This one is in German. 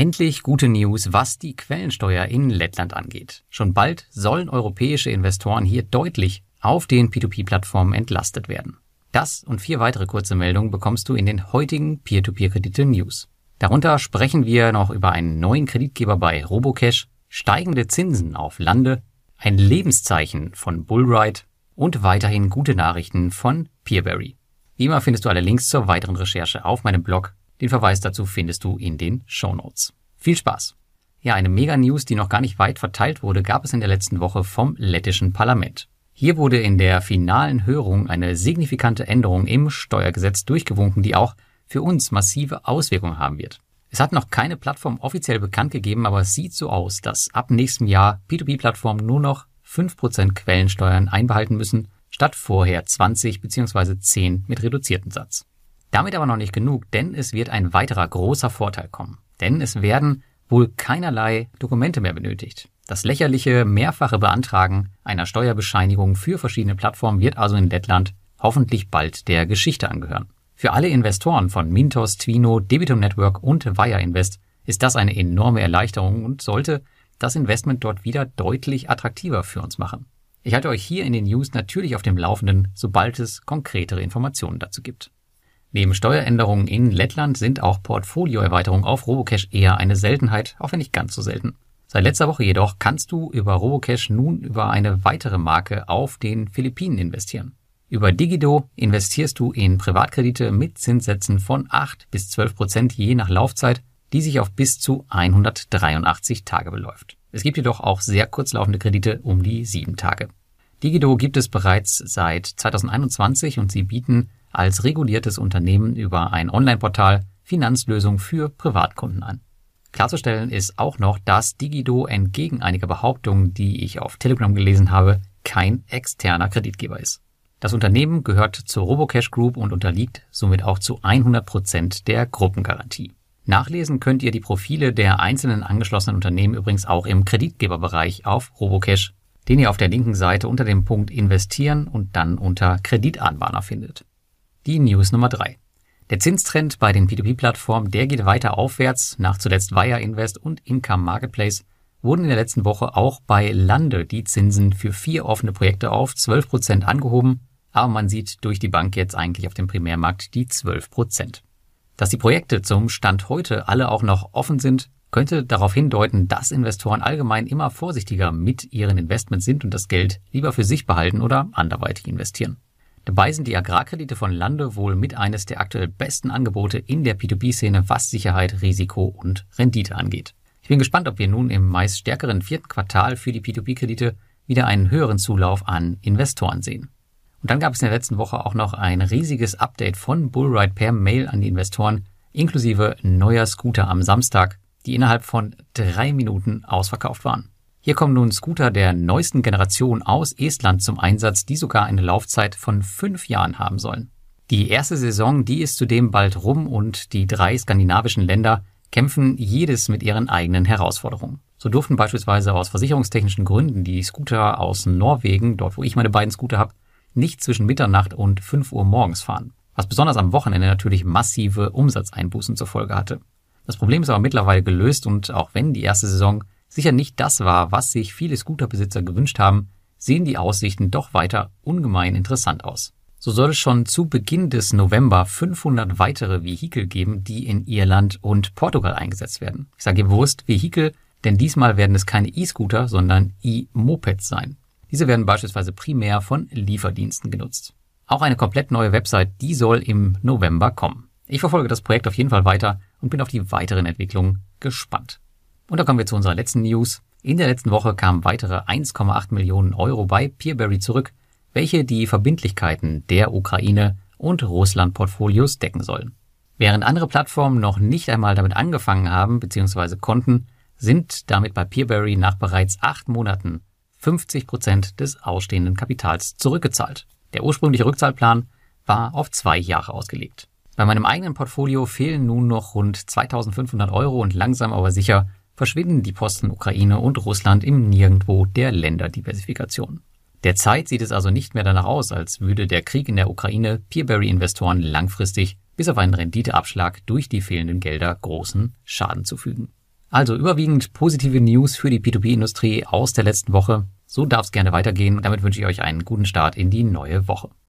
Endlich gute News, was die Quellensteuer in Lettland angeht. Schon bald sollen europäische Investoren hier deutlich auf den P2P-Plattformen entlastet werden. Das und vier weitere kurze Meldungen bekommst du in den heutigen Peer-to-Peer-Kredite-News. Darunter sprechen wir noch über einen neuen Kreditgeber bei Robocash, steigende Zinsen auf Lande, ein Lebenszeichen von Bullride und weiterhin gute Nachrichten von Peerberry. Wie immer findest du alle Links zur weiteren Recherche auf meinem Blog den Verweis dazu findest du in den Show Notes. Viel Spaß! Ja, eine Mega-News, die noch gar nicht weit verteilt wurde, gab es in der letzten Woche vom lettischen Parlament. Hier wurde in der finalen Hörung eine signifikante Änderung im Steuergesetz durchgewunken, die auch für uns massive Auswirkungen haben wird. Es hat noch keine Plattform offiziell bekannt gegeben, aber es sieht so aus, dass ab nächstem Jahr P2P-Plattformen nur noch 5% Quellensteuern einbehalten müssen, statt vorher 20 bzw. 10 mit reduzierten Satz. Damit aber noch nicht genug, denn es wird ein weiterer großer Vorteil kommen. Denn es werden wohl keinerlei Dokumente mehr benötigt. Das lächerliche mehrfache Beantragen einer Steuerbescheinigung für verschiedene Plattformen wird also in Lettland hoffentlich bald der Geschichte angehören. Für alle Investoren von Mintos, Twino, Debitum Network und Wire Invest ist das eine enorme Erleichterung und sollte das Investment dort wieder deutlich attraktiver für uns machen. Ich halte euch hier in den News natürlich auf dem Laufenden, sobald es konkretere Informationen dazu gibt. Neben Steueränderungen in Lettland sind auch Portfolioerweiterungen auf Robocash eher eine Seltenheit, auch wenn nicht ganz so selten. Seit letzter Woche jedoch kannst du über Robocash nun über eine weitere Marke auf den Philippinen investieren. Über Digido investierst du in Privatkredite mit Zinssätzen von 8 bis 12 Prozent je nach Laufzeit, die sich auf bis zu 183 Tage beläuft. Es gibt jedoch auch sehr kurzlaufende Kredite um die 7 Tage. Digido gibt es bereits seit 2021 und sie bieten als reguliertes Unternehmen über ein Online-Portal Finanzlösungen für Privatkunden an. Klarzustellen ist auch noch, dass Digido entgegen einiger Behauptungen, die ich auf Telegram gelesen habe, kein externer Kreditgeber ist. Das Unternehmen gehört zur Robocash Group und unterliegt somit auch zu 100 Prozent der Gruppengarantie. Nachlesen könnt ihr die Profile der einzelnen angeschlossenen Unternehmen übrigens auch im Kreditgeberbereich auf Robocash, den ihr auf der linken Seite unter dem Punkt Investieren und dann unter Kreditanbahner findet. Die News Nummer drei: Der Zinstrend bei den P2P-Plattformen, der geht weiter aufwärts. Nach zuletzt Wire Invest und Income Marketplace wurden in der letzten Woche auch bei Lande die Zinsen für vier offene Projekte auf 12 Prozent angehoben, aber man sieht durch die Bank jetzt eigentlich auf dem Primärmarkt die 12 Prozent. Dass die Projekte zum Stand heute alle auch noch offen sind, könnte darauf hindeuten, dass Investoren allgemein immer vorsichtiger mit ihren Investments sind und das Geld lieber für sich behalten oder anderweitig investieren. Dabei sind die Agrarkredite von Lande wohl mit eines der aktuell besten Angebote in der P2P-Szene, was Sicherheit, Risiko und Rendite angeht. Ich bin gespannt, ob wir nun im meist stärkeren vierten Quartal für die P2P-Kredite wieder einen höheren Zulauf an Investoren sehen. Und dann gab es in der letzten Woche auch noch ein riesiges Update von Bullride per Mail an die Investoren, inklusive neuer Scooter am Samstag, die innerhalb von drei Minuten ausverkauft waren. Hier kommen nun Scooter der neuesten Generation aus Estland zum Einsatz, die sogar eine Laufzeit von fünf Jahren haben sollen. Die erste Saison, die ist zudem bald rum und die drei skandinavischen Länder kämpfen jedes mit ihren eigenen Herausforderungen. So durften beispielsweise aus versicherungstechnischen Gründen die Scooter aus Norwegen, dort wo ich meine beiden Scooter habe, nicht zwischen Mitternacht und 5 Uhr morgens fahren, was besonders am Wochenende natürlich massive Umsatzeinbußen zur Folge hatte. Das Problem ist aber mittlerweile gelöst und auch wenn die erste Saison sicher nicht das war, was sich viele Scooterbesitzer gewünscht haben, sehen die Aussichten doch weiter ungemein interessant aus. So soll es schon zu Beginn des November 500 weitere Vehikel geben, die in Irland und Portugal eingesetzt werden. Ich sage bewusst Vehikel, denn diesmal werden es keine E-Scooter, sondern E-Mopeds sein. Diese werden beispielsweise primär von Lieferdiensten genutzt. Auch eine komplett neue Website, die soll im November kommen. Ich verfolge das Projekt auf jeden Fall weiter und bin auf die weiteren Entwicklungen gespannt. Und da kommen wir zu unserer letzten News. In der letzten Woche kamen weitere 1,8 Millionen Euro bei Peerberry zurück, welche die Verbindlichkeiten der Ukraine und Russland Portfolios decken sollen. Während andere Plattformen noch nicht einmal damit angefangen haben bzw. konnten, sind damit bei Peerberry nach bereits acht Monaten 50 Prozent des ausstehenden Kapitals zurückgezahlt. Der ursprüngliche Rückzahlplan war auf zwei Jahre ausgelegt. Bei meinem eigenen Portfolio fehlen nun noch rund 2500 Euro und langsam aber sicher verschwinden die Posten Ukraine und Russland im Nirgendwo der Länderdiversifikation. Derzeit sieht es also nicht mehr danach aus, als würde der Krieg in der Ukraine Peerberry-Investoren langfristig bis auf einen Renditeabschlag durch die fehlenden Gelder großen Schaden zufügen. Also überwiegend positive News für die P2P-Industrie aus der letzten Woche. So darf es gerne weitergehen. Damit wünsche ich euch einen guten Start in die neue Woche.